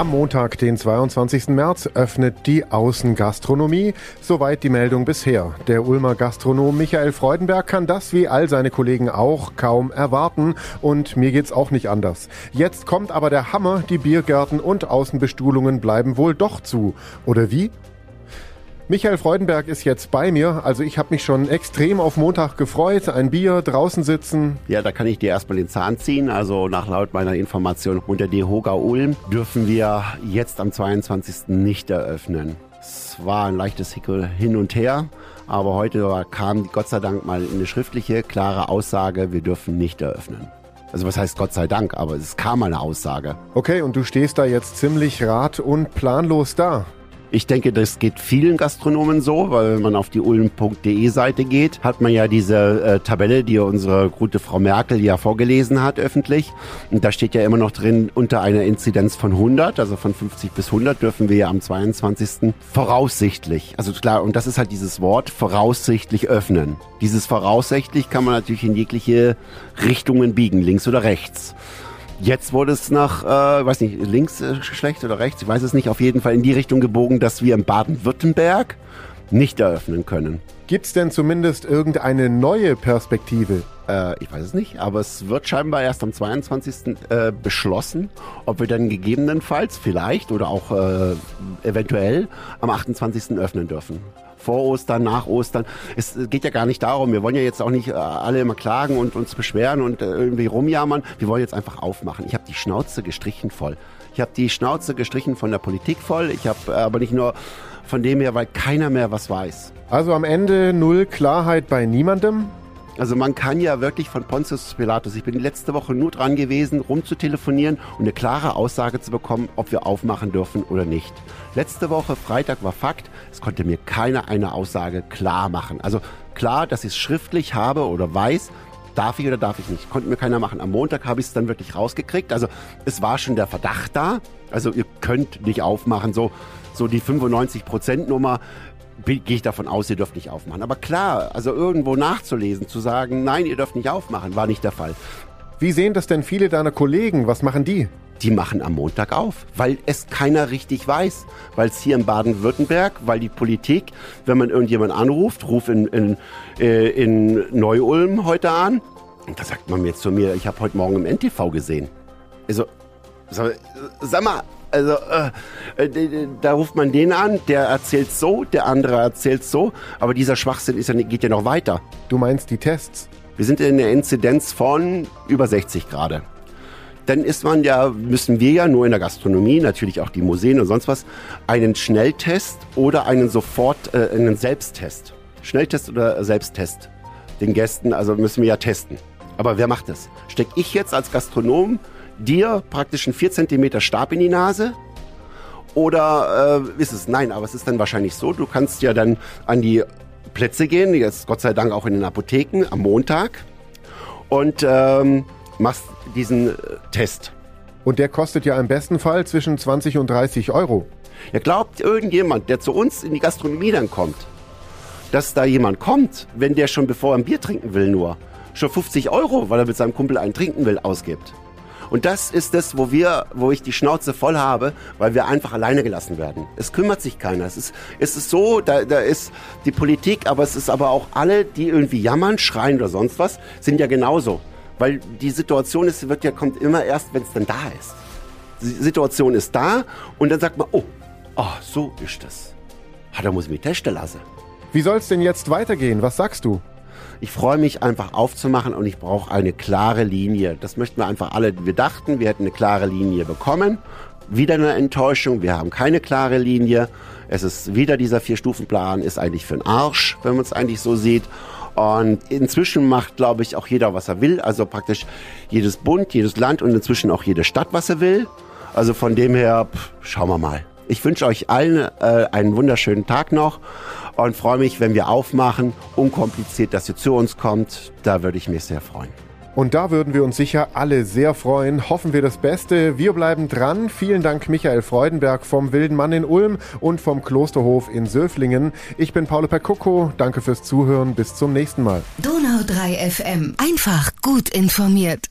Am Montag, den 22. März, öffnet die Außengastronomie. Soweit die Meldung bisher. Der Ulmer Gastronom Michael Freudenberg kann das wie all seine Kollegen auch kaum erwarten. Und mir geht's auch nicht anders. Jetzt kommt aber der Hammer. Die Biergärten und Außenbestuhlungen bleiben wohl doch zu. Oder wie? Michael Freudenberg ist jetzt bei mir. Also ich habe mich schon extrem auf Montag gefreut. Ein Bier, draußen sitzen. Ja, da kann ich dir erstmal den Zahn ziehen. Also nach laut meiner Information unter DEHOGA Ulm dürfen wir jetzt am 22. nicht eröffnen. Es war ein leichtes Hickel hin und her. Aber heute kam Gott sei Dank mal eine schriftliche, klare Aussage, wir dürfen nicht eröffnen. Also was heißt Gott sei Dank, aber es kam mal eine Aussage. Okay, und du stehst da jetzt ziemlich rat- und planlos da. Ich denke, das geht vielen Gastronomen so, weil wenn man auf die ulm.de Seite geht, hat man ja diese äh, Tabelle, die unsere gute Frau Merkel ja vorgelesen hat öffentlich. Und da steht ja immer noch drin, unter einer Inzidenz von 100, also von 50 bis 100 dürfen wir ja am 22. voraussichtlich, also klar, und das ist halt dieses Wort, voraussichtlich öffnen. Dieses voraussichtlich kann man natürlich in jegliche Richtungen biegen, links oder rechts. Jetzt wurde es nach, äh, weiß nicht, links äh, schlecht oder rechts, ich weiß es nicht, auf jeden Fall in die Richtung gebogen, dass wir in Baden-Württemberg nicht eröffnen können. Gibt's denn zumindest irgendeine neue Perspektive? Äh, ich weiß es nicht, aber es wird scheinbar erst am 22. Äh, beschlossen, ob wir dann gegebenenfalls vielleicht oder auch äh, eventuell am 28. öffnen dürfen vor Ostern, nach Ostern. Es geht ja gar nicht darum, wir wollen ja jetzt auch nicht äh, alle immer klagen und uns beschweren und äh, irgendwie rumjammern. Wir wollen jetzt einfach aufmachen. Ich habe die Schnauze gestrichen voll. Ich habe die Schnauze gestrichen von der Politik voll. Ich habe äh, aber nicht nur von dem her, weil keiner mehr was weiß. Also am Ende null Klarheit bei niemandem? Also man kann ja wirklich von Pontius Pilatus, ich bin letzte Woche nur dran gewesen, rumzutelefonieren und eine klare Aussage zu bekommen, ob wir aufmachen dürfen oder nicht. Letzte Woche, Freitag, war Fakt, es konnte mir keiner eine Aussage klar machen. Also klar, dass ich es schriftlich habe oder weiß, darf ich oder darf ich nicht. Konnte mir keiner machen. Am Montag habe ich es dann wirklich rausgekriegt. Also es war schon der Verdacht da. Also ihr könnt nicht aufmachen. So, so die 95-Prozent-Nummer gehe ich davon aus, ihr dürft nicht aufmachen. Aber klar, also irgendwo nachzulesen, zu sagen, nein, ihr dürft nicht aufmachen, war nicht der Fall. Wie sehen das denn viele deiner Kollegen? Was machen die? Die machen am Montag auf, weil es keiner richtig weiß. Weil es hier in Baden-Württemberg, weil die Politik, wenn man irgendjemand anruft, ruf in, in, äh, in Neu-Ulm heute an, und da sagt man jetzt zu mir, ich habe heute Morgen im NTV gesehen. Also, sag mal, also äh, äh da ruft man den an, der erzählt so, der andere erzählt so, aber dieser Schwachsinn ist ja, geht ja noch weiter. Du meinst die Tests? Wir sind in der Inzidenz von über 60 Grad. Dann ist man ja, müssen wir ja nur in der Gastronomie, natürlich auch die Museen und sonst was, einen Schnelltest oder einen sofort, äh, einen Selbsttest. Schnelltest oder Selbsttest. Den Gästen, also müssen wir ja testen. Aber wer macht das? Steck ich jetzt als Gastronom dir praktisch einen 4 cm Stab in die Nase? Oder äh, ist es? Nein, aber es ist dann wahrscheinlich so, du kannst ja dann an die Plätze gehen, jetzt Gott sei Dank auch in den Apotheken am Montag und ähm, machst diesen äh, Test. Und der kostet ja im besten Fall zwischen 20 und 30 Euro. Ja, glaubt irgendjemand, der zu uns in die Gastronomie dann kommt, dass da jemand kommt, wenn der schon bevor er ein Bier trinken will nur, schon 50 Euro, weil er mit seinem Kumpel einen trinken will, ausgibt. Und das ist das, wo wir, wo ich die Schnauze voll habe, weil wir einfach alleine gelassen werden. Es kümmert sich keiner. Es ist, es ist so, da, da ist die Politik, aber es ist aber auch alle, die irgendwie jammern, schreien oder sonst was, sind ja genauso. Weil die Situation ist, wird ja, kommt immer erst, wenn es dann da ist. Die Situation ist da und dann sagt man, oh, oh so ist das. Ah, da muss ich mich testen lassen. Wie soll es denn jetzt weitergehen? Was sagst du? Ich freue mich einfach aufzumachen und ich brauche eine klare Linie. Das möchten wir einfach alle. Wir dachten, wir hätten eine klare Linie bekommen. Wieder eine Enttäuschung. Wir haben keine klare Linie. Es ist wieder dieser Vier-Stufen-Plan, ist eigentlich für den Arsch, wenn man es eigentlich so sieht. Und inzwischen macht, glaube ich, auch jeder, was er will. Also praktisch jedes Bund, jedes Land und inzwischen auch jede Stadt, was er will. Also von dem her, pff, schauen wir mal. Ich wünsche euch allen äh, einen wunderschönen Tag noch und freue mich, wenn wir aufmachen, unkompliziert, dass ihr zu uns kommt. Da würde ich mich sehr freuen. Und da würden wir uns sicher alle sehr freuen. Hoffen wir das Beste. Wir bleiben dran. Vielen Dank Michael Freudenberg vom Wilden Mann in Ulm und vom Klosterhof in Söflingen. Ich bin Paolo Percucco. Danke fürs Zuhören. Bis zum nächsten Mal. Donau 3 FM. Einfach gut informiert.